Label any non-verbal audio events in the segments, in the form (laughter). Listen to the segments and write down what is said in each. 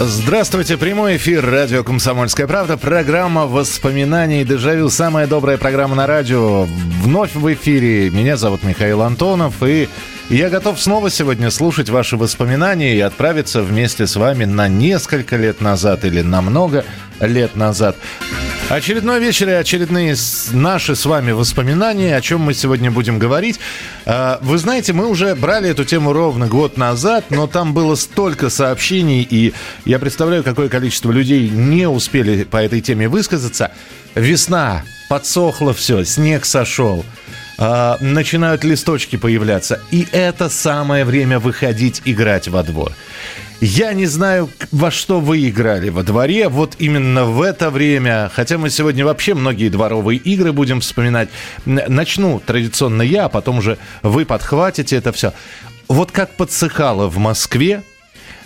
Здравствуйте, прямой эфир радио «Комсомольская правда». Программа воспоминаний «Дежавю». Самая добрая программа на радио. Вновь в эфире. Меня зовут Михаил Антонов. И я готов снова сегодня слушать ваши воспоминания и отправиться вместе с вами на несколько лет назад или на много лет назад. Очередной вечер и очередные наши с вами воспоминания, о чем мы сегодня будем говорить. А, вы знаете, мы уже брали эту тему ровно год назад, но там было столько сообщений, и я представляю, какое количество людей не успели по этой теме высказаться. Весна, подсохло все, снег сошел а, начинают листочки появляться. И это самое время выходить играть во двор. Я не знаю, во что вы играли во дворе. Вот именно в это время, хотя мы сегодня вообще многие дворовые игры будем вспоминать. Начну традиционно я, а потом уже вы подхватите это все. Вот как подсыхало в Москве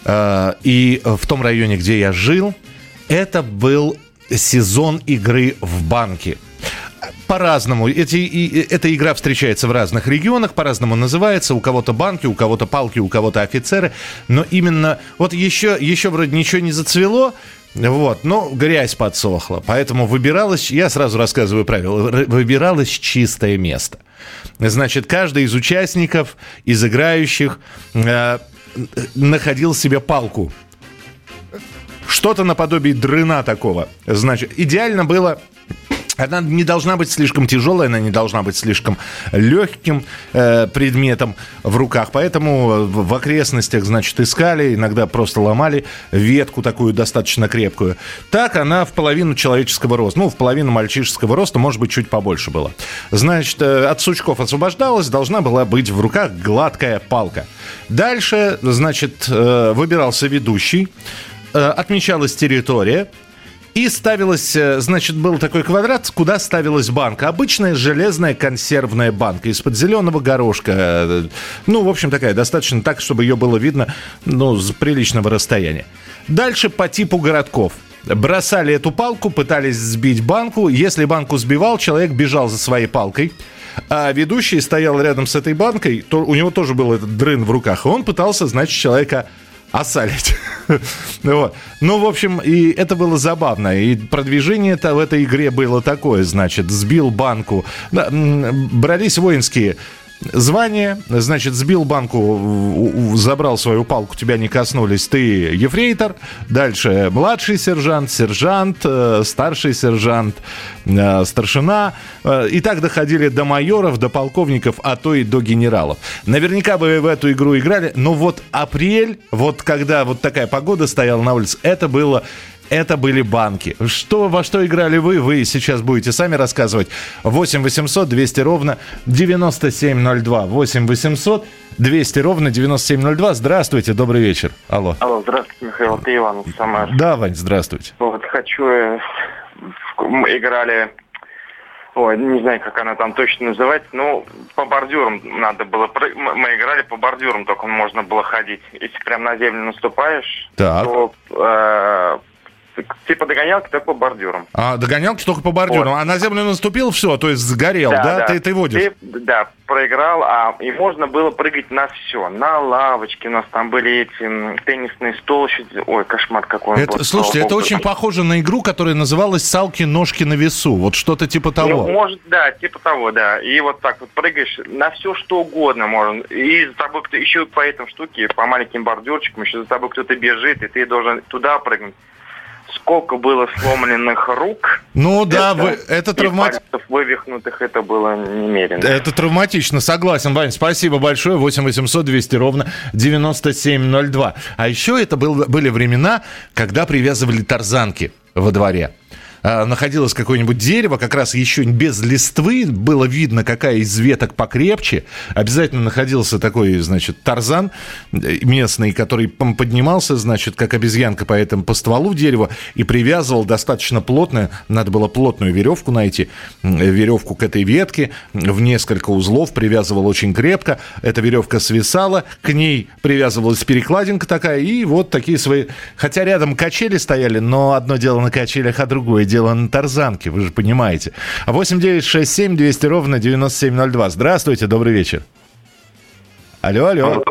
э, и в том районе, где я жил, это был сезон игры в банке по-разному. Эти, и, эта игра встречается в разных регионах, по-разному называется. У кого-то банки, у кого-то палки, у кого-то офицеры. Но именно вот еще, еще вроде ничего не зацвело, вот, но грязь подсохла. Поэтому выбиралось, я сразу рассказываю правила, выбиралось чистое место. Значит, каждый из участников, из играющих, э, находил себе палку. Что-то наподобие дрына такого. Значит, идеально было она не должна быть слишком тяжелой, она не должна быть слишком легким э, предметом в руках. Поэтому в окрестностях, значит, искали, иногда просто ломали ветку такую достаточно крепкую. Так она в половину человеческого роста, ну, в половину мальчишеского роста, может быть, чуть побольше была. Значит, э, от сучков освобождалась, должна была быть в руках гладкая палка. Дальше, значит, э, выбирался ведущий, э, отмечалась территория, и ставилась, э, значит, был такой квадрат, куда ставилась банка. Обычная железная консервная банка из-под зеленого горошка. Э, ну, в общем, такая достаточно так, чтобы ее было видно, ну, с приличного расстояния. Дальше по типу городков. Бросали эту палку, пытались сбить банку. Если банку сбивал, человек бежал за своей палкой. А ведущий стоял рядом с этой банкой, то у него тоже был этот дрын в руках, и он пытался, значит, человека осалить. (laughs) вот. Ну, в общем, и это было забавно. И продвижение-то в этой игре было такое, значит, сбил банку. Да, брались воинские звание, значит, сбил банку, забрал свою палку, тебя не коснулись, ты ефрейтор, дальше младший сержант, сержант, э, старший сержант, э, старшина, э, и так доходили до майоров, до полковников, а то и до генералов. Наверняка вы в эту игру играли, но вот апрель, вот когда вот такая погода стояла на улице, это было это были банки. Что, во что играли вы, вы сейчас будете сами рассказывать. 8 800 200 ровно 9702. 8 800 200 ровно 9702. Здравствуйте, добрый вечер. Алло. Алло, здравствуйте, Михаил, ты Иван Самар. Да, Вань, здравствуйте. Вот хочу, э, мы играли Ой, не знаю, как она там точно называется, но по бордюрам надо было... Мы играли по бордюрам, только можно было ходить. Если прям на землю наступаешь, так. то э, Типа догонялки, только по бордюрам. А, догонялки только по бордюрам. Вот. А на землю наступил, все, то есть сгорел, да? да? да. Ты, ты водишь? Ты, да, проиграл, а и можно было прыгать на все. На лавочке у нас там были эти теннисные столщицы. Ой, кошмар какой это, был. Слушайте, это очень похоже на игру, которая называлась «Салки-ножки на весу». Вот что-то типа того. Ну, может, да, типа того, да. И вот так вот прыгаешь на все, что угодно можно. И за тобой кто еще по этим штуке, по маленьким бордюрчикам, еще за тобой кто-то бежит, и ты должен туда прыгнуть сколько было сломленных рук. Ну да, это, вы, это травматично. вывихнутых это было немерено. Это травматично, согласен, Вань. Спасибо большое. 8 800 200 ровно 9702. А еще это был, были времена, когда привязывали тарзанки во дворе. А, находилось какое-нибудь дерево, как раз еще без листвы, было видно, какая из веток покрепче. Обязательно находился такой, значит, тарзан э, местный, который поднимался, значит, как обезьянка по этому по стволу дерева и привязывал достаточно плотно, надо было плотную веревку найти, веревку к этой ветке в несколько узлов, привязывал очень крепко. Эта веревка свисала, к ней привязывалась перекладинка такая, и вот такие свои... Хотя рядом качели стояли, но одно дело на качелях, а другое дело на тарзанке, вы же понимаете. 8 9 6 7 200 ровно 9702. Здравствуйте, добрый вечер. Алло, алло.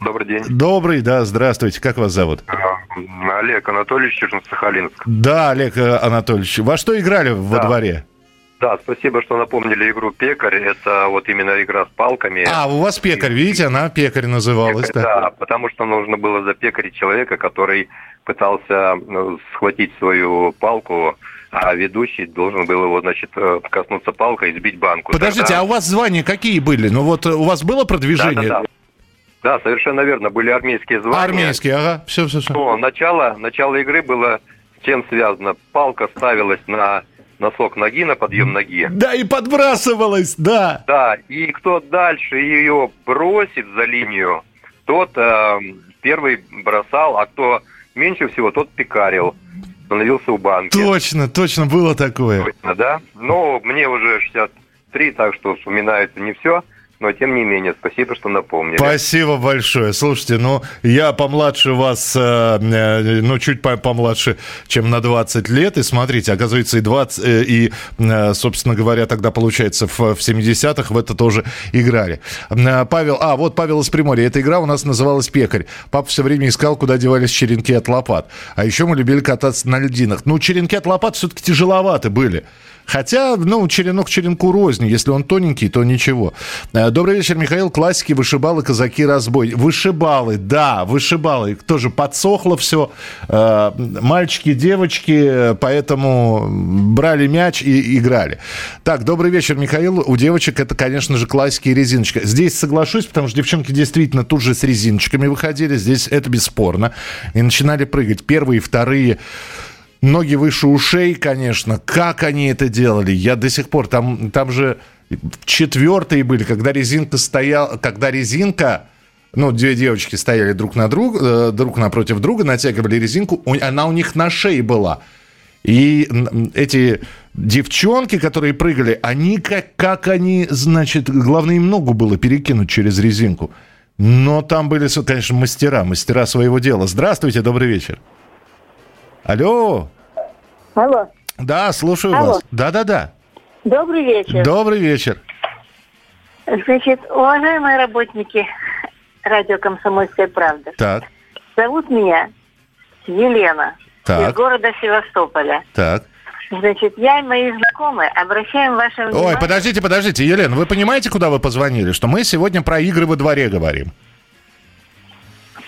Добрый день. Добрый, да, здравствуйте. Как вас зовут? А, Олег Анатольевич, Черно-Сахалинск. Да, Олег э, Анатольевич. Во что играли во да. дворе? Да, спасибо, что напомнили игру «Пекарь». Это вот именно игра с палками. А, у вас «Пекарь», видите, она «Пекарь» называлась. Пекарь, да. да, потому что нужно было запекарить человека, который пытался ну, схватить свою палку, а ведущий должен был его, значит, э, коснуться палкой и сбить банку. Подождите, Тогда... а у вас звания какие были? Ну вот у вас было продвижение? Да, да, да. Да, совершенно верно. Были армейские звания. Армейские, ага. Все, все, все. Но начало, начало игры было с чем связано? Палка ставилась на носок ноги, на подъем ноги. Да, и подбрасывалась, да. Да, и кто дальше ее бросит за линию, тот э, первый бросал, а кто меньше всего, тот пекарил. Становился у банки. Точно, точно было такое. Точно, да. Но мне уже 63, так что вспоминается не все но тем не менее, спасибо, что напомнили. Спасибо большое. Слушайте, ну, я помладше вас, э, э, ну, чуть помладше, чем на 20 лет, и смотрите, оказывается, и 20, э, и, собственно говоря, тогда, получается, в, в 70-х в это тоже играли. Павел, а, вот Павел из Приморья. Эта игра у нас называлась «Пекарь». Папа все время искал, куда девались черенки от лопат. А еще мы любили кататься на льдинах. Ну, черенки от лопат все-таки тяжеловаты были. Хотя, ну, черенок черенку рознь. Если он тоненький, то ничего. Добрый вечер, Михаил. Классики, вышибалы, казаки, разбой. Вышибалы, да, вышибалы. Тоже подсохло все. Э, мальчики, девочки, поэтому брали мяч и играли. Так, добрый вечер, Михаил. У девочек это, конечно же, классики и резиночка. Здесь соглашусь, потому что девчонки действительно тут же с резиночками выходили. Здесь это бесспорно. И начинали прыгать. Первые, вторые ноги выше ушей, конечно. Как они это делали? Я до сих пор... Там, там же четвертые были, когда резинка стояла... Когда резинка... Ну, две девочки стояли друг на друг, э, друг напротив друга, натягивали резинку. Она у них на шее была. И эти девчонки, которые прыгали, они как, как они, значит, главное им ногу было перекинуть через резинку. Но там были, конечно, мастера, мастера своего дела. Здравствуйте, добрый вечер. Алло. Алло. Да, слушаю Алло. вас. Да-да-да. Добрый вечер. Добрый вечер. Значит, уважаемые работники радио «Комсомольская правда». Так. Зовут меня Елена. Так. Из города Севастополя. Так. Значит, я и мои знакомые обращаем ваше внимание... Ой, подождите, подождите, Елена, вы понимаете, куда вы позвонили? Что мы сегодня про игры во дворе говорим.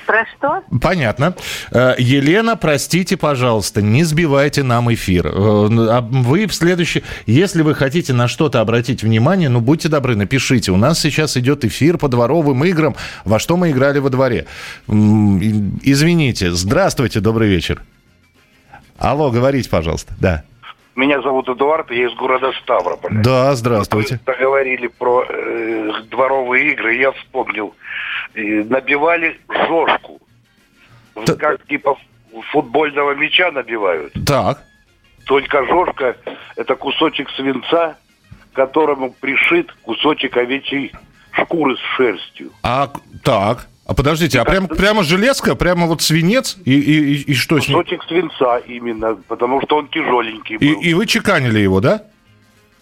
Про что? Понятно. Э, Елена, простите, пожалуйста, не сбивайте нам эфир. Э, а вы в следующий... Если вы хотите на что-то обратить внимание, ну, будьте добры, напишите. У нас сейчас идет эфир по дворовым играм, во что мы играли во дворе. Извините. Здравствуйте, добрый вечер. Алло, говорите, пожалуйста. Да. Меня зовут Эдуард, я из города Ставрополя. Да, здравствуйте. Вы говорили про э, дворовые игры, я вспомнил. И набивали жошку. Т... Как типа футбольного мяча набивают. Так. Только жошка – это кусочек свинца, к которому пришит кусочек овечьей шкуры с шерстью. А, так. А подождите, а прям, прямо железка, прямо вот свинец и, и, и, и что с ним? Кусочек свинца именно, потому что он тяжеленький был. И, и вы чеканили его, да?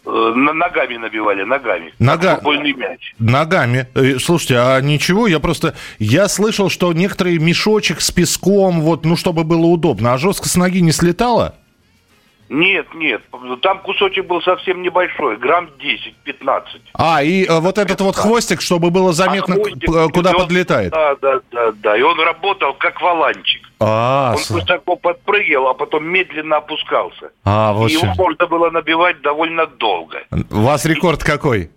Э, ногами набивали, ногами. Нога... Футбольный мяч. Ногами. Э, слушайте, а ничего, я просто... Я слышал, что некоторые мешочек с песком, вот, ну, чтобы было удобно. А жестко с ноги не слетало? Нет, нет, там кусочек был совсем небольшой, грамм 10-15. А, и э, вот этот вот хвостик, чтобы было заметно, а хвостик, куда он, подлетает. Да, да, да, да, и он работал как валанчик. А, он с... высоко подпрыгивал, а потом медленно опускался. А, вот и его можно было набивать довольно долго. У вас рекорд какой?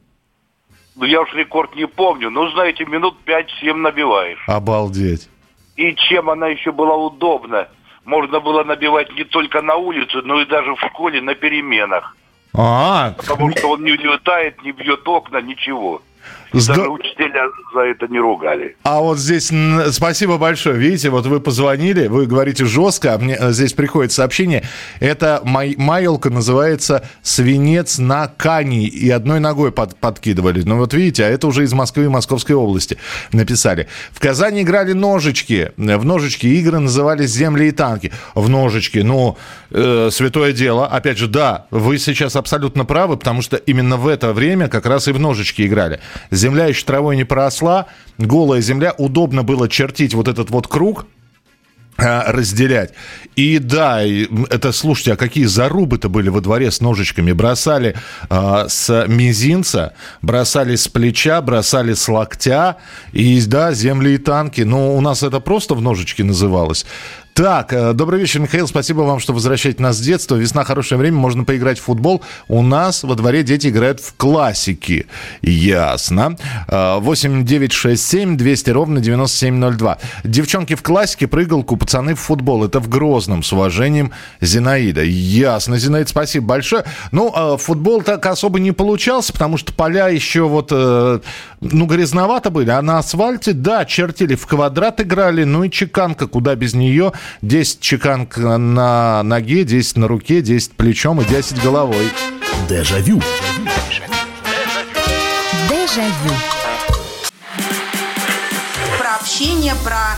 Ну, я уж рекорд не помню, но, знаете, минут 5-7 набиваешь. Обалдеть. И чем она еще была удобна? Можно было набивать не только на улице, но и даже в школе на переменах. А, Потому что он не улетает, не бьет окна, ничего. Даже учителя за это не ругали. А вот здесь спасибо большое. Видите, вот вы позвонили, вы говорите жестко, а мне э, здесь приходит сообщение. Это май- майолка называется «Свинец на кани». И одной ногой под- подкидывали. Ну вот видите, а это уже из Москвы и Московской области написали. В Казани играли ножички. В ножички игры назывались «Земли и танки». В ножички, ну, э, святое дело. Опять же, да, вы сейчас абсолютно правы, потому что именно в это время как раз и в ножички играли. Земля еще травой не поросла, голая земля, удобно было чертить вот этот вот круг, а, разделять. И да, это, слушайте, а какие зарубы-то были во дворе с ножичками. Бросали а, с мизинца, бросали с плеча, бросали с локтя. И да, земли и танки. Но у нас это просто в ножички называлось. Так, э, добрый вечер, Михаил. Спасибо вам, что возвращаете нас с детства. Весна хорошее время, можно поиграть в футбол. У нас во дворе дети играют в классики. Ясно. Э, 8 9 6 7 200 ровно 9702. Девчонки в классике, прыгалку, пацаны в футбол. Это в Грозном. С уважением, Зинаида. Ясно, Зинаида, спасибо большое. Ну, э, футбол так особо не получался, потому что поля еще вот, э, ну, грязновато были. А на асфальте, да, чертили, в квадрат играли. Ну и чеканка, куда без нее. 10 чеканок на ноге, 10 на руке, 10 плечом и 10 головой. Дежавю. Дежавю. Про общение, про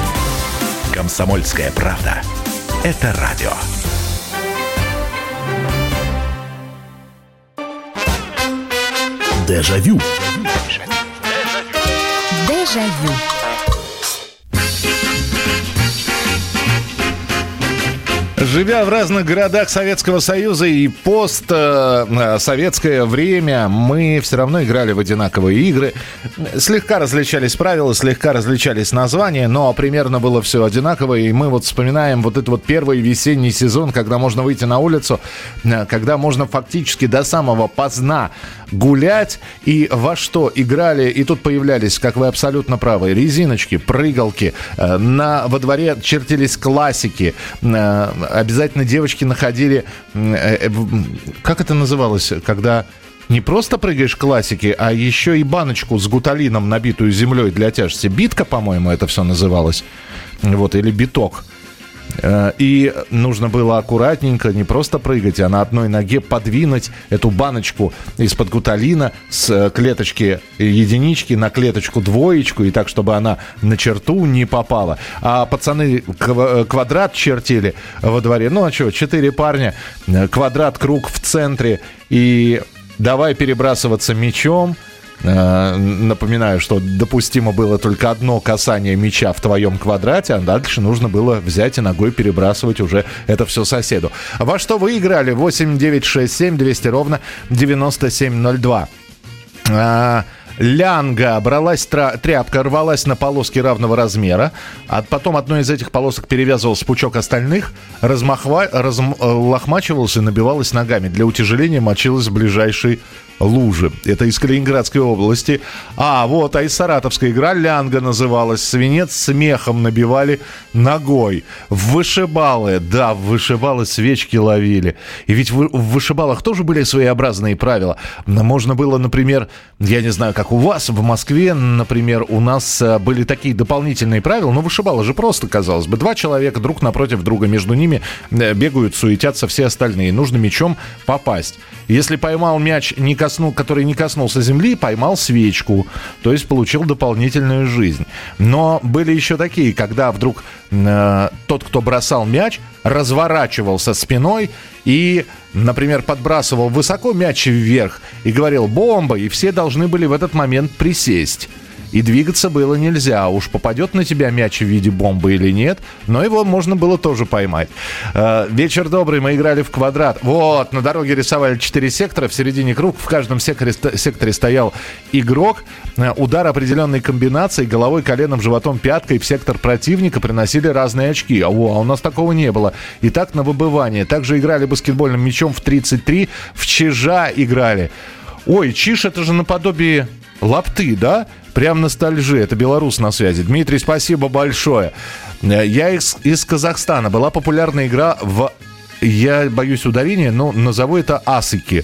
Комсомольская правда. Это радио. Дежавю. Дежавю. Живя в разных городах Советского Союза и постсоветское время, мы все равно играли в одинаковые игры. Слегка различались правила, слегка различались названия, но примерно было все одинаково. И мы вот вспоминаем вот этот вот первый весенний сезон, когда можно выйти на улицу, э, когда можно фактически до самого поздна гулять. И во что играли, и тут появлялись, как вы абсолютно правы, резиночки, прыгалки. Э, На, во дворе чертились классики. Обязательно девочки находили... э, э, Как это называлось, когда... Не просто прыгаешь классики, а еще и баночку с гуталином, набитую землей для тяжести. Битка, по-моему, это все называлось. Вот, или биток. Э, И нужно было аккуратненько, не просто прыгать, а на одной ноге подвинуть эту баночку из-под гуталина с э, клеточки единички на клеточку двоечку, и так, чтобы она на черту не попала. А пацаны ква- квадрат чертили во дворе. Ну, а что, четыре парня, э, квадрат, круг в центре, и давай перебрасываться мячом, Э, Напоминаю, что допустимо было только одно касание мяча в твоем квадрате, а дальше нужно было взять и ногой перебрасывать уже это все соседу. Во что вы играли? 8 9 6 7 200 ровно 9702. А, Лянга, бралась тра- тряпка, рвалась на полоски равного размера, а потом одной из этих полосок перевязывался пучок остальных, размахва, разм- э, лохмачивалась и набивалась ногами. Для утяжеления мочилась в ближайшей луже. Это из Калининградской области. А, вот, а из Саратовской игра Лянга называлась. Свинец смехом набивали ногой. Вышибалы, да, вышибалы свечки ловили. И ведь в, вышибалах тоже были своеобразные правила. Можно было, например, я не знаю, как у вас, в Москве, например, у нас э, были такие дополнительные правила. Ну, вышибалы же просто, казалось бы. Два человека друг напротив друга, между ними э, бегают, суетятся все остальные. Нужно мячом попасть. Если поймал мяч, не коснул, который не коснулся земли, поймал свечку. То есть получил дополнительную жизнь. Но были еще такие, когда вдруг э, тот, кто бросал мяч, разворачивался спиной и, например, подбрасывал высоко мяч вверх и говорил «бомба», и все должны были в этот момент присесть. И двигаться было нельзя. Уж попадет на тебя мяч в виде бомбы или нет, но его можно было тоже поймать. Э, вечер добрый, мы играли в квадрат. Вот, на дороге рисовали 4 сектора, в середине круг, в каждом секторе, секторе стоял игрок. Э, удар определенной комбинации, головой, коленом, животом, пяткой в сектор противника приносили разные очки. О, а у нас такого не было. И так на выбывание. Также играли баскетбольным мячом в 33, в чижа играли. Ой, чиш это же наподобие лапты, да? Прям ностальжи. Это белорус на связи. Дмитрий, спасибо большое. Э, я из, из Казахстана. Была популярная игра в... Я боюсь ударения, но назову это асыки.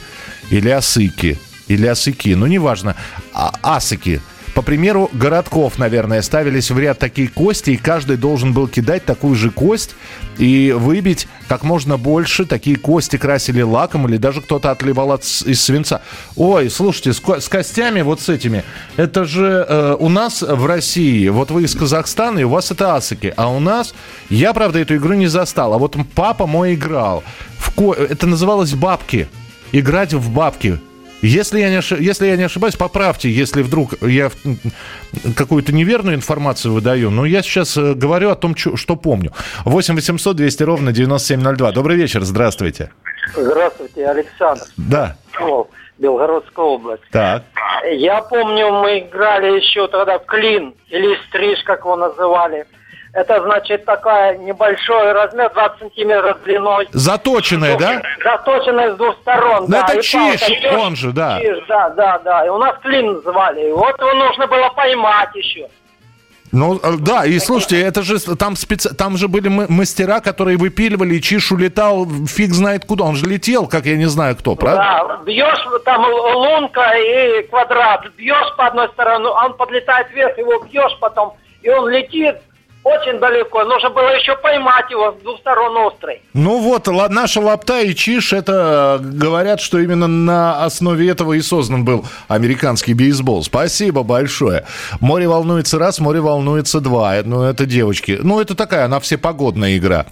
Или асыки. Или асыки. Ну, неважно. А, асыки. По примеру городков, наверное, ставились в ряд такие кости, и каждый должен был кидать такую же кость и выбить как можно больше. Такие кости красили лаком или даже кто-то отливал от, из свинца. Ой, слушайте, с, с костями вот с этими. Это же э, у нас в России, вот вы из Казахстана, и у вас это асыки. А у нас, я, правда, эту игру не застал, а вот папа мой играл. В ко... Это называлось бабки. Играть в бабки. Если я, не ошиб... если я не ошибаюсь, поправьте, если вдруг я какую-то неверную информацию выдаю. Но я сейчас э, говорю о том, что помню. 8 800 200 ровно 9702. Добрый вечер, здравствуйте. Здравствуйте, Александр. Да. Белгородская область. Так. Я помню, мы играли еще тогда в клин, или стриж, как его называли. Это значит такая небольшой размер, 20 сантиметров длиной. Заточенная, да? Заточенная с двух сторон. Ну, да. это И чиш, палка, он же, да. Чиш, да, да, да. И у нас клин называли. Вот его нужно было поймать еще. Ну, э, да, и слушайте, это же там, специ... там же были мастера, которые выпиливали, и Чиш улетал фиг знает куда. Он же летел, как я не знаю кто, правда? Да, бьешь там лунка и квадрат, бьешь по одной стороне, он подлетает вверх, его бьешь потом, и он летит, очень далеко. Нужно было еще поймать его с двух сторон острый. Ну вот, наша лапта и чиш, это говорят, что именно на основе этого и создан был американский бейсбол. Спасибо большое. Море волнуется раз, море волнуется два. Ну, это девочки. Ну, это такая, она всепогодная игра.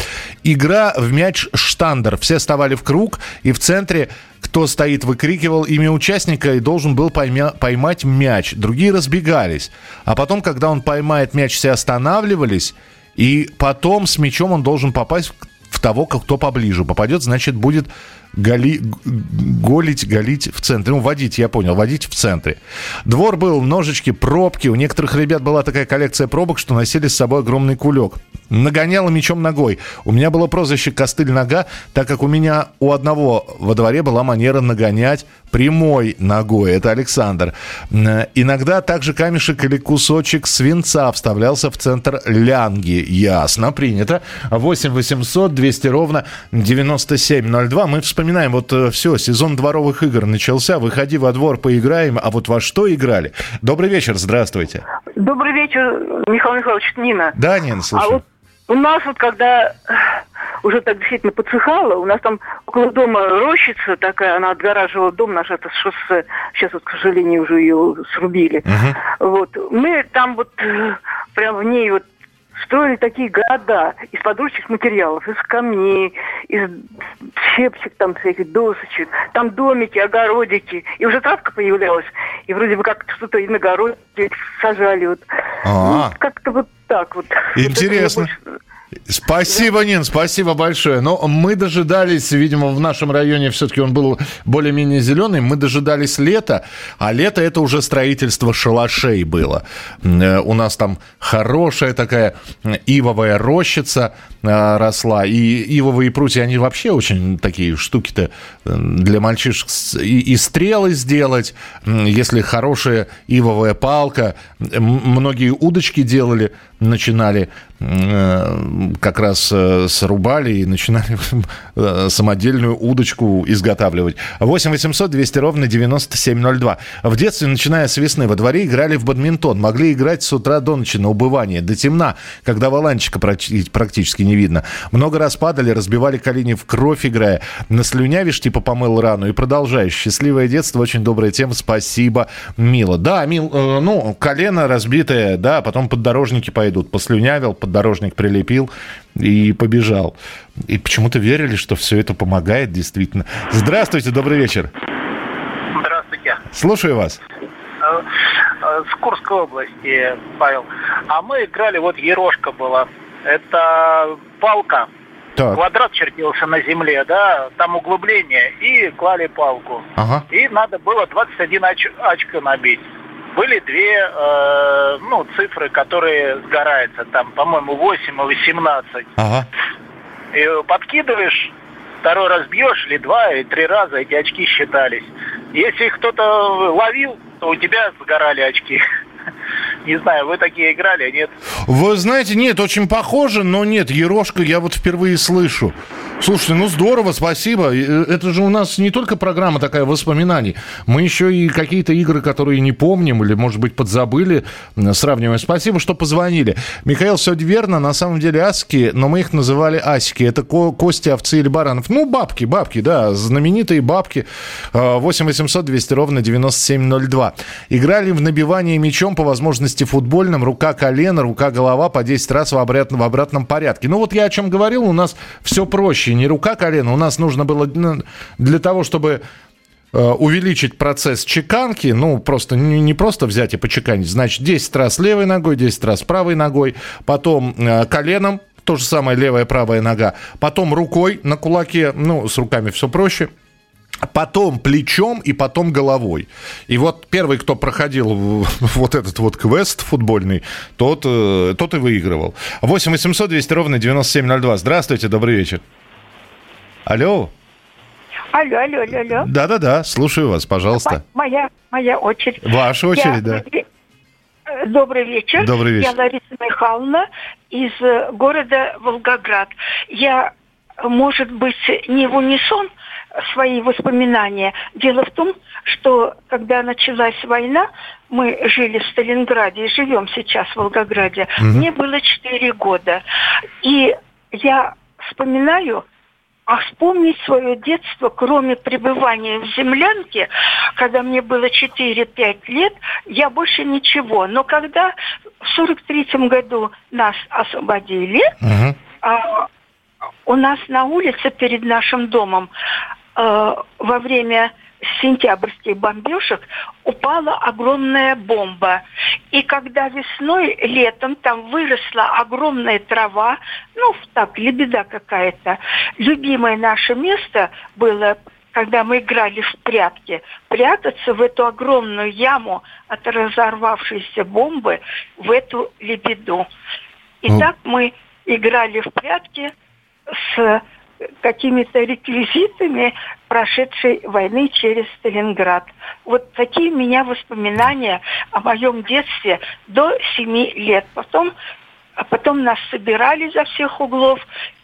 Игра в мяч штандер. Все вставали в круг, и в центре кто стоит, выкрикивал имя участника и должен был поймя, поймать мяч. Другие разбегались. А потом, когда он поймает мяч, все останавливались. И потом с мячом он должен попасть в того, кто поближе. Попадет, значит, будет голи, голить, голить в центре. Ну, водить, я понял, водить в центре. Двор был, ножички, пробки. У некоторых ребят была такая коллекция пробок, что носили с собой огромный кулек. Нагоняла мечом ногой. У меня было прозвище «Костыль нога», так как у меня у одного во дворе была манера нагонять прямой ногой. Это Александр. Иногда также камешек или кусочек свинца вставлялся в центр лянги. Ясно, принято. 8 800 200 ровно 9702. Мы вспоминаем, вот э, все, сезон дворовых игр начался. Выходи во двор, поиграем. А вот во что играли? Добрый вечер, здравствуйте. Добрый вечер, Михаил Михайлович, Нина. Да, Нина, слушай. А вот у нас вот когда уже так действительно подсыхало, у нас там около дома рощица такая, она отгораживала дом наш, это шоссе, сейчас вот, к сожалению, уже ее срубили. Uh-huh. Вот. Мы там вот э, прям в ней вот строили такие города из подручных материалов, из камней, из щепчик там всяких, досочек, там домики, огородики. И уже травка появлялась, и вроде бы как что-то и на огороде сажали. Вот. А-а-а. Ну, как-то вот так вот. (laughs) Интересно. Вот Спасибо, Нин, спасибо большое. Но мы дожидались, видимо, в нашем районе все-таки он был более-менее зеленый, мы дожидались лета, а лето это уже строительство шалашей было. Э, у нас там хорошая такая ивовая рощица э, росла, и ивовые прутья, они вообще очень такие штуки-то э, для мальчишек. И, и стрелы сделать, если хорошая ивовая палка. Многие удочки делали, начинали как раз э, срубали и начинали (laughs) э, самодельную удочку изготавливать. 8 800 200 ровно 9702. В детстве, начиная с весны, во дворе играли в бадминтон. Могли играть с утра до ночи на убывание, до темна, когда валанчика практически не видно. Много раз падали, разбивали колени в кровь, играя. Наслюнявишь, типа помыл рану и продолжаешь. Счастливое детство, очень добрая тема. Спасибо, Мила. Да, Мил, э, ну, колено разбитое, да, потом поддорожники пойдут. Послюнявил, поддорожник прилепил и побежал. И почему-то верили, что все это помогает действительно. Здравствуйте, добрый вечер. Здравствуйте. Слушаю вас. А, э, с Курской области, Павел. А мы играли, вот Ерошка была. Это палка. Так. Квадрат чертился на земле, да, там углубление, и клали палку. Ага. И надо было 21 оч- очко набить. Были две, э, ну, цифры, которые сгораются, там, по-моему, 8 и 18. Ага. И подкидываешь, второй раз бьешь, или два, и три раза эти очки считались. Если их кто-то ловил, то у тебя сгорали очки. (laughs) Не знаю, вы такие играли, а нет? Вы знаете, нет, очень похоже, но нет, Ерошка я вот впервые слышу. Слушайте, ну здорово, спасибо. Э, Это же у нас не только программа такая воспоминаний. Мы еще и какие-то игры, которые не помним или, может быть, подзабыли, сравниваем. Спасибо, что позвонили. Михаил, все верно. На самом деле аски, но мы их называли асики. Это ко- кости, овцы или баранов. Ну, бабки, бабки, да, знаменитые бабки. Э, 8 800 200 ровно 9702. Играли в набивание мячом по возможности футбольным. Рука, колено, рука, голова по 10 раз в обратном, в обратном порядке. Ну, вот я о чем говорил, у нас все проще. Не рука, колено. У нас нужно было ну, для того, чтобы э, увеличить процесс чеканки, ну, просто не, не просто взять и почеканить, значит, 10 раз левой ногой, 10 раз правой ногой, потом э, коленом, то же самое левая, правая нога, потом рукой на кулаке, ну, с руками все проще, потом плечом и потом головой. И вот первый, кто проходил (laughs) вот этот вот квест футбольный, тот, э, тот и выигрывал. 8 800 200 ровно 9702. Здравствуйте, добрый вечер. Алло. Алло, алло, алло, алло. Да-да-да, слушаю вас, пожалуйста. Моя, моя очередь. Ваша очередь, да. Э, Добрый вечер. Добрый вечер. Я Лариса Михайловна из э, города Волгоград. Я, может быть, не в унисон свои воспоминания. Дело в том, что когда началась война, мы жили в Сталинграде и живем сейчас в Волгограде. Мгм. Мне было 4 года. И я вспоминаю, а вспомнить свое детство, кроме пребывания в землянке, когда мне было 4-5 лет, я больше ничего. Но когда в 43 году нас освободили, а, у нас на улице перед нашим домом во время сентябрьских бомбежек упала огромная бомба. И когда весной, летом там выросла огромная трава, ну, так, лебеда какая-то, любимое наше место было когда мы играли в прятки, прятаться в эту огромную яму от разорвавшейся бомбы, в эту лебеду. И Ну. так мы играли в прятки с какими-то реквизитами прошедшей войны через Сталинград. Вот такие у меня воспоминания о моем детстве до семи лет. Потом, а потом нас собирали за всех углов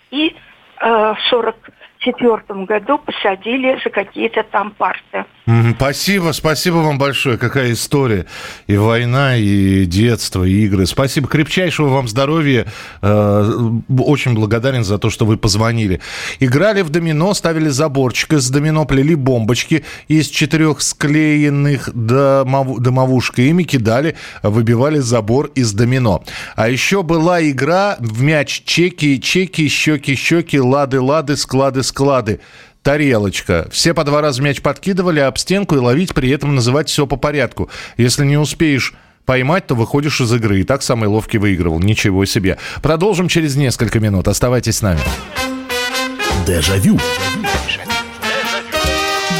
и э, в сорок четвертом году посадили за какие-то там парты. Спасибо, спасибо вам большое. Какая история. И война, и детство, и игры. Спасибо. Крепчайшего вам здоровья. Э, Очень благодарен за то, что вы позвонили. Играли в домино, ставили заборчик из домино, плели бомбочки из четырех склеенных домов- домовушкой. Ими кидали, выбивали забор из домино. А еще была игра в мяч чеки, чеки, щеки, щеки, лады, лады, склады, склады тарелочка. Все по два раза мяч подкидывали об стенку и ловить, при этом называть все по порядку. Если не успеешь поймать, то выходишь из игры. И так самый ловкий выигрывал. Ничего себе. Продолжим через несколько минут. Оставайтесь с нами. Дежавю.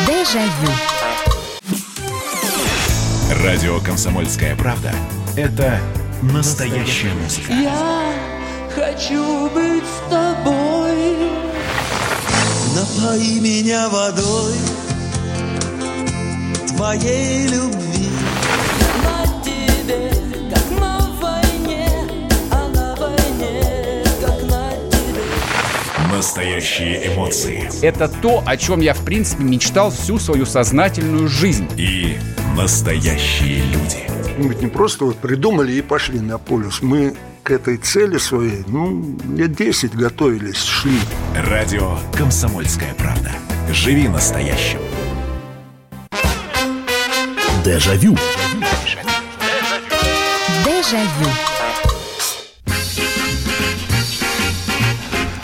Дежавю. Радио «Комсомольская правда» — это настоящая музыка. Я хочу быть с тобой. Напои меня водой твоей любви. На тебе, как на войне, а на войне, как на тебе. Настоящие эмоции. Это то, о чем я, в принципе, мечтал всю свою сознательную жизнь. И настоящие люди. Мы ведь не просто вот придумали и пошли на полюс. Мы к этой цели своей, ну, лет 10 готовились, шли. Радио «Комсомольская правда». Живи настоящим. Дежавю. Дежавю.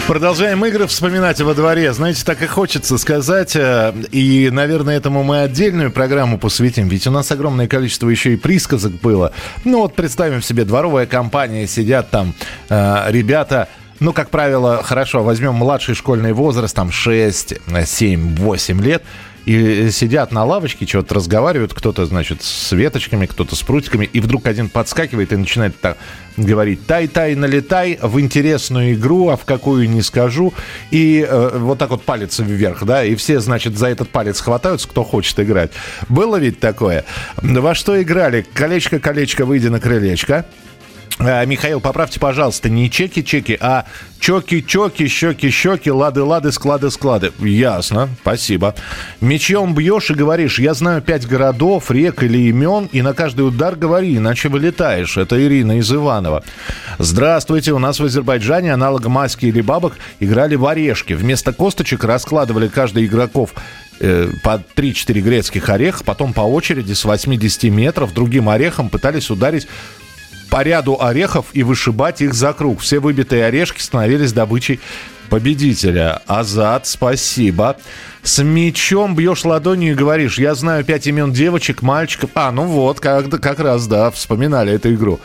Продолжаем игры вспоминать во дворе. Знаете, так и хочется сказать. э, И, наверное, этому мы отдельную программу посвятим. Ведь у нас огромное количество еще и присказок было. Ну вот представим себе, дворовая компания, сидят там э, ребята... Ну, как правило, хорошо, возьмем младший школьный возраст, там 6, 7, 8 лет, и сидят на лавочке, что-то разговаривают, кто-то, значит, с веточками, кто-то с прутиками, и вдруг один подскакивает и начинает так говорить «тай-тай, налетай» в интересную игру, а в какую не скажу, и э, вот так вот палец вверх, да, и все, значит, за этот палец хватаются, кто хочет играть. Было ведь такое? Во что играли? Колечко-колечко, выйди на крылечко. А, Михаил, поправьте, пожалуйста, не чеки-чеки, а чоки-чоки, щеки-щеки, лады-лады, склады-склады. Ясно, спасибо. Мечом бьешь и говоришь, я знаю пять городов, рек или имен, и на каждый удар говори, иначе вылетаешь. Это Ирина из Иванова. Здравствуйте, у нас в Азербайджане аналогом маски или бабок играли в орешки. Вместо косточек раскладывали каждый игроков э, по 3-4 грецких ореха, потом по очереди с 80 метров другим орехом пытались ударить по ряду орехов и вышибать их за круг. Все выбитые орешки становились добычей победителя. Азат, спасибо. С мечом бьешь ладонью и говоришь, я знаю пять имен девочек, мальчиков. А, ну вот, как, как раз, да, вспоминали эту игру.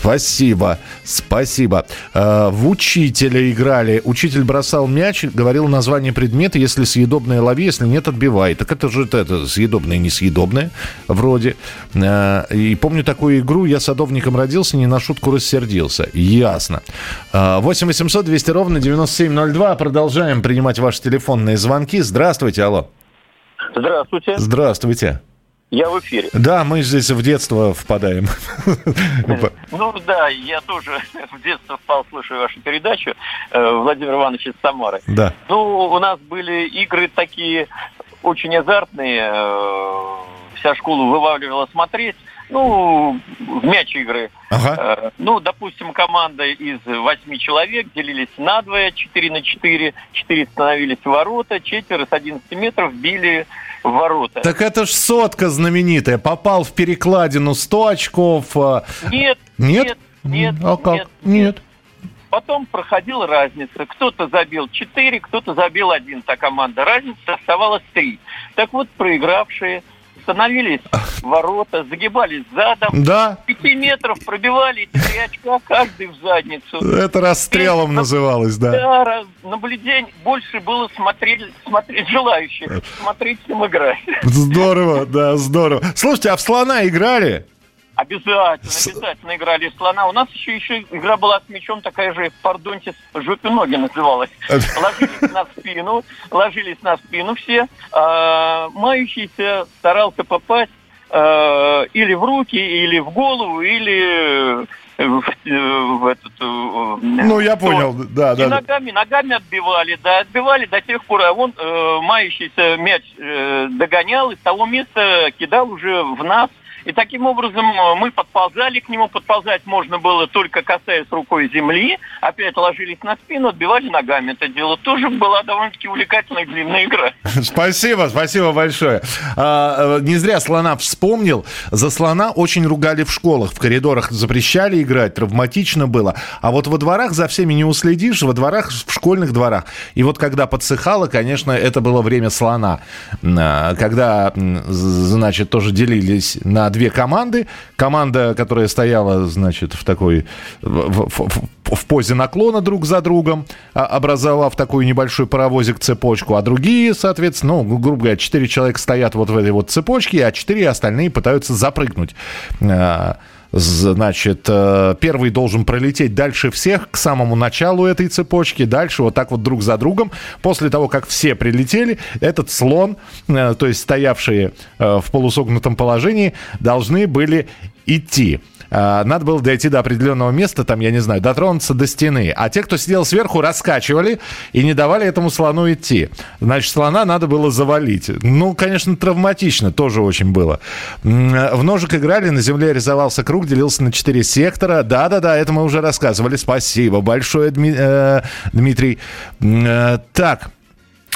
Спасибо, спасибо. Э, В учителя играли. Учитель бросал мяч, говорил название предмета. Если съедобное лови, если нет, отбивай. Так это же это, съедобное, несъедобное вроде. Э, И помню такую игру. Я садовником родился, не на шутку рассердился. Ясно. Э, 8 800 200 ровно 9702. Продолжаем принимать ваши телефонные звонки. Здравствуйте, алло. Здравствуйте. Здравствуйте. Я в эфире. Да, мы здесь в детство впадаем. Ну да, я тоже (laughs) в детстве впал, слушаю вашу передачу. Э, Владимир Иванович из Самары. Да. Ну, у нас были игры такие очень азартные. э, Вся школа вываливала смотреть. Ну, в мяч игры. Э, Ну, допустим, команда из восьми человек делились на двое, 4 на 4. Четыре становились в ворота, четверо с 11 метров били в ворота. Так это ж сотка знаменитая. Попал в перекладину 100 очков. а- Нет, Нет? нет, А как? нет. Нет. Потом проходила разница. Кто-то забил 4, кто-то забил один, та команда. Разница оставалась 3. Так вот, проигравшие становились ворота, загибались задом. Да. 5 метров пробивали три очка, каждый в задницу. Это расстрелом называлось, да. Да, раз- наблюдение больше было смотреть, смотреть желающих, смотреть, чем играть. Здорово, да, здорово. Слушайте, а в слона играли? Обязательно, обязательно играли в слона. У нас еще, еще игра была с мячом, такая же, пардоньте, с жопе ноги называлась. (laughs) Ложились на спину, ложились на спину все. А, мающийся старался попасть а, или в руки, или в голову, или в, в этот... Ну, я понял, да, И да. да. ногами, ногами отбивали, да, отбивали до тех пор, а он э, мающийся мяч э, догонял и с того места кидал уже в нас. И таким образом э, мы подползали к нему. Подползать можно было только касаясь рукой земли. Опять ложились на спину, отбивали ногами это дело. Тоже была довольно-таки увлекательная длинная игра. (laughs) Спасибо, спасибо большое. А, э, не зря слона вспомнил. За слона очень ругали в школах. В коридорах запрещали играть, травматично было. А вот во дворах за всеми не уследишь, во дворах, в школьных дворах. И вот когда подсыхало, конечно, это было время слона. А, Когда, значит, тоже делились на две команды. Команда, которая стояла, значит, в такой... в- в- в- в позе наклона друг за другом, а, образовав такой небольшой паровозик, цепочку, а другие, соответственно, ну, гру- грубо говоря, четыре человека стоят вот в этой вот цепочке, а четыре остальные пытаются запрыгнуть. Значит, э, первый должен пролететь дальше всех к самому началу этой цепочки, дальше вот так вот друг за другом. После того, как все прилетели, этот слон, э, то есть стоявшие э, в полусогнутом положении, должны были идти. А, Надо было дойти до определенного места, там, я не знаю, дотронуться до стены. А те, кто сидел сверху, раскачивали и не давали этому слону идти. Значит, слона надо было завалить. Ну, конечно, травматично тоже очень было. В ножик играли, на земле рисовался круг, делился на четыре сектора. Да-да-да, это мы уже рассказывали. Спасибо большое, э, Дмитрий. Э, Так,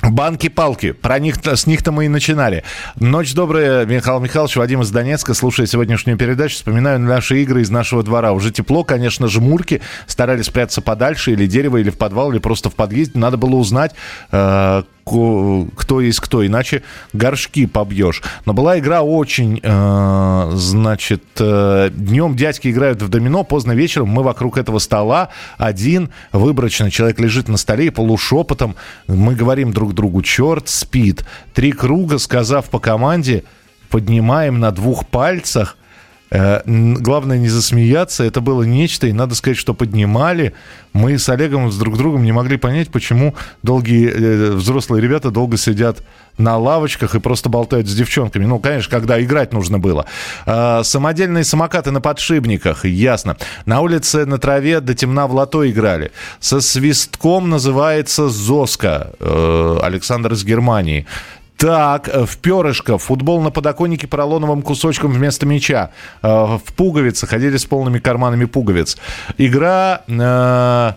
Банки-палки. Про них с них-то мы и начинали. Ночь добрая, Михаил Михайлович, Вадим из Донецка. Слушая сегодняшнюю передачу, вспоминаю наши игры из нашего двора. Уже тепло, конечно, жмурки. Старались спрятаться подальше, или дерево, или в подвал, или просто в подъезде. Надо было узнать, э, кто есть кто, иначе горшки побьешь. Но была игра очень, э, значит, э, днем дядьки играют в домино, поздно вечером мы вокруг этого стола, один, выборочно, человек лежит на столе и полушепотом мы говорим друг другу, черт спит. Три круга, сказав по команде, поднимаем на двух пальцах, главное не засмеяться, это было нечто, и надо сказать, что поднимали. Мы с Олегом с друг другом не могли понять, почему долгие э, взрослые ребята долго сидят на лавочках и просто болтают с девчонками. Ну, конечно, когда играть нужно было. Э, самодельные самокаты на подшипниках, ясно. На улице на траве до темна в лото играли. Со свистком называется «Зоска». Э, Александр из Германии. Так, э, в перышко, футбол на подоконнике поролоновым кусочком вместо мяча. Э, в пуговицы, ходили с полными карманами пуговиц. Игра... Э,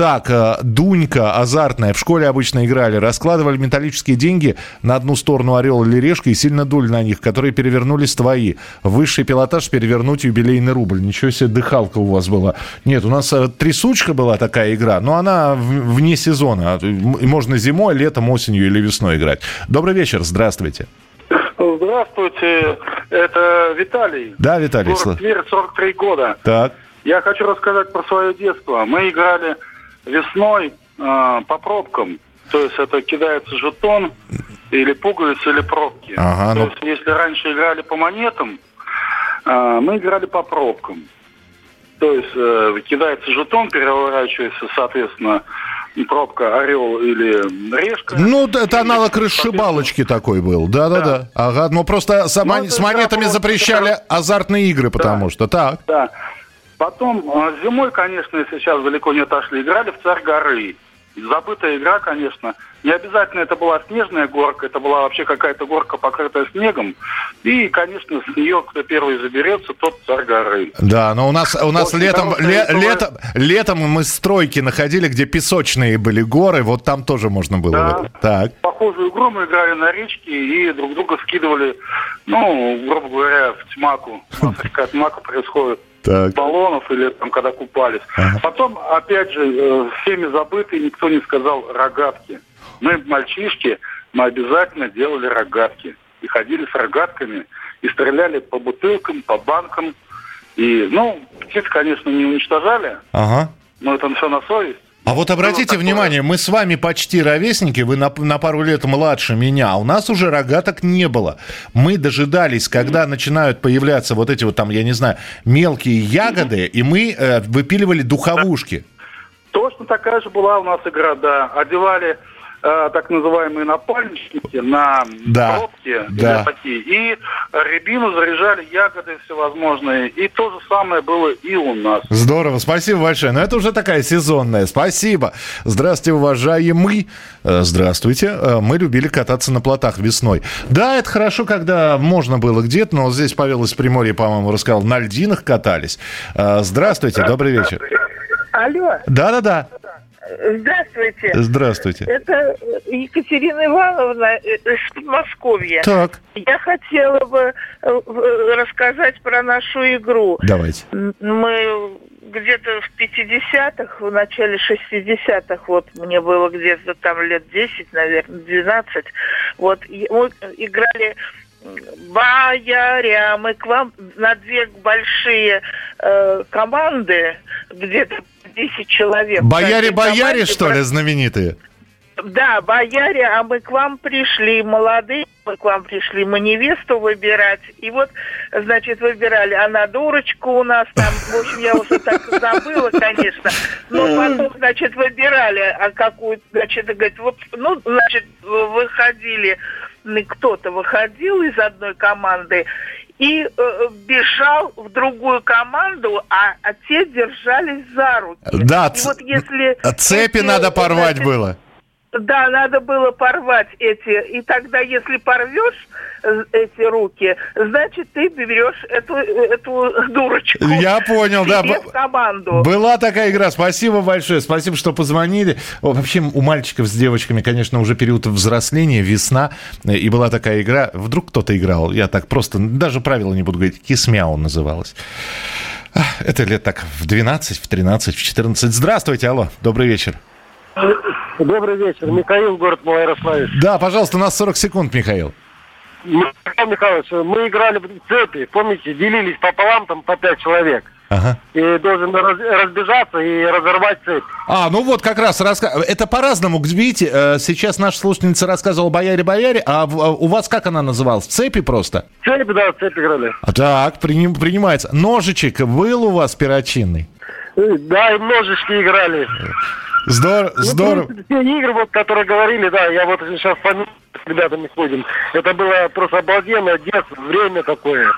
так, э, Дунька азартная. В школе обычно играли. Раскладывали металлические деньги на одну сторону орел или решка и сильно дули на них, которые перевернулись твои. Высший пилотаж перевернуть юбилейный рубль. Ничего себе, дыхалка у вас была. Нет, у нас э, трясучка была такая игра, но она вне сезона. И можно зимой, летом, осенью или весной играть. Добрый вечер, здравствуйте. Здравствуйте, это Виталий. Да, Виталий. Город Тверь, 43 года. Так. Я хочу рассказать про свое детство. Мы играли весной э, по пробкам. То есть это кидается жетон или пуговицы, или пробки. Ага, То ну... есть если раньше играли по монетам, э, мы играли по пробкам. То есть э, кидается жетон, переворачивается, соответственно, пробка орел или решка. Ну, это аналог расшибалочки такой был. Да-да-да. Ага, но просто с, Ну, с монетами запрещали азартные игры, потому что так. Да. Потом э, зимой, конечно, сейчас далеко не отошли, играли в царь горы. Забытая игра, конечно. Не обязательно это была снежная горка, это была вообще какая-то горка, покрытая снегом. И, конечно, с нее кто первый заберется, тот царь горы. Да, но у нас, у нас Очень летом, ле- история. летом, летом мы стройки находили, где песочные были горы, вот там тоже можно было. Да. Так. Похожую игру мы играли на речке и друг друга скидывали, ну, грубо говоря, в тьмаку. Тьмака происходит. Так. баллонов или там когда купались. Потом, опять же, э, всеми забытый, никто не сказал рогатки. Мы, мальчишки, мы обязательно делали рогатки. И ходили с рогатками, и стреляли по бутылкам, по банкам. И, ну, птиц, конечно, не уничтожали, Ага. но это все на совесть. А вот обратите внимание, мы с вами почти ровесники, вы на, на пару лет младше меня, а у нас уже рогаток не было. Мы дожидались, когда начинают появляться вот эти вот там, я не знаю, мелкие ягоды, и мы э, выпиливали духовушки. Точно такая же была у нас игра, да. Одевали э, так называемые напальничники на Да, пробки да. такие. И рябину заряжали ягоды всевозможные. И то же самое было и у нас. Здорово, спасибо большое. Но это уже такая сезонная. Спасибо. Здравствуйте, уважаемый. Э, Здравствуйте. Э, Мы любили кататься на плотах весной. Да, это хорошо, когда можно было где-то, но здесь Павел из Приморья, по-моему, рассказал, на льдинах катались. Э, Здравствуйте, добрый вечер. Алло, Да-да-да. Здравствуйте. Здравствуйте. Это Екатерина Ивановна из Подмосковья. Так. Я хотела бы э, в- рассказать про нашу игру. Давайте. Мы где-то в 50-х, в начале 60-х, вот мне было где-то там лет 10, наверное, 12, вот мы играли бояря, мы к вам на две большие э, команды, где-то 10 человек. Бояре-бояре, что ли, знаменитые? да, бояре, а мы к вам пришли, молодые, мы к вам пришли, мы невесту выбирать. И вот, значит, выбирали, она дурочка у нас там, в общем, я уже так забыла, конечно. Но потом, значит, выбирали, а какую, значит, говорит, вот, ну, значит, выходили, кто-то выходил из одной команды, и э, бежал в другую команду, а, а те держались за руки. Да, и вот если... Цепи если, надо порвать значит, было. Да, надо было порвать эти. И тогда, если порвешь э, эти руки, значит, ты берешь эту, эту дурочку. Я понял, да. в команду. Была такая игра. Спасибо большое. Спасибо, что позвонили. Вообще, у мальчиков с девочками, конечно, уже период взросления, весна. И была такая игра. Вдруг кто-то играл. Я так просто, даже правила не буду говорить. Кисмяу называлась. Это лет так в 12, в 13, в 14. Здравствуйте, алло, добрый вечер. Добрый вечер. Михаил, город Малоярославец. Да, пожалуйста, у нас 40 секунд, Михаил. Михаил Михайлович, мы играли в цепи, помните, делились пополам, там по пять человек. Ага. И должен раз- разбежаться и разорвать цепь. А, ну вот как раз раска... Это по-разному. Видите, э, сейчас наша слушательница рассказывала «Бояре-бояре», а а у вас как она называлась? Цепи просто? Цепь, да, в цепь играли. А Так, приним- принимается. Ножичек был у вас перочинный? Э, Да, и ножички играли. Здорово, Ну, здорово. в принципе, Те игры, вот, которые говорили, да, я вот сейчас с ребятами ходим. Это было просто обалденно, детство, время такое.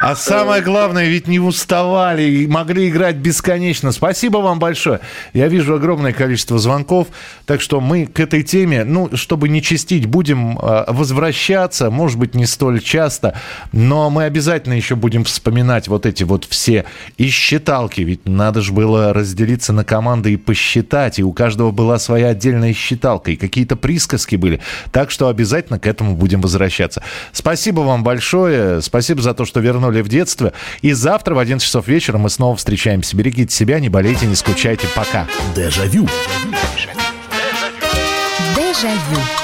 А самое главное, ведь не уставали и могли играть бесконечно. Спасибо вам большое. Я вижу огромное количество звонков, так что мы к этой теме, ну, чтобы не чистить, будем э, возвращаться, может быть, не столь часто, но мы обязательно еще будем вспоминать вот эти вот все и считалки, ведь надо же было разделиться на команды и посчитать, и у каждого была своя отдельная считалка, и какие-то присказки были. Так что обязательно к этому будем возвращаться. Спасибо вам большое, спасибо за то, что вернули в детство. И завтра в 11 часов вечера мы снова встречаемся. Берегите себя, не болейте, не скучайте. Пока. Дежавю. Дежавю.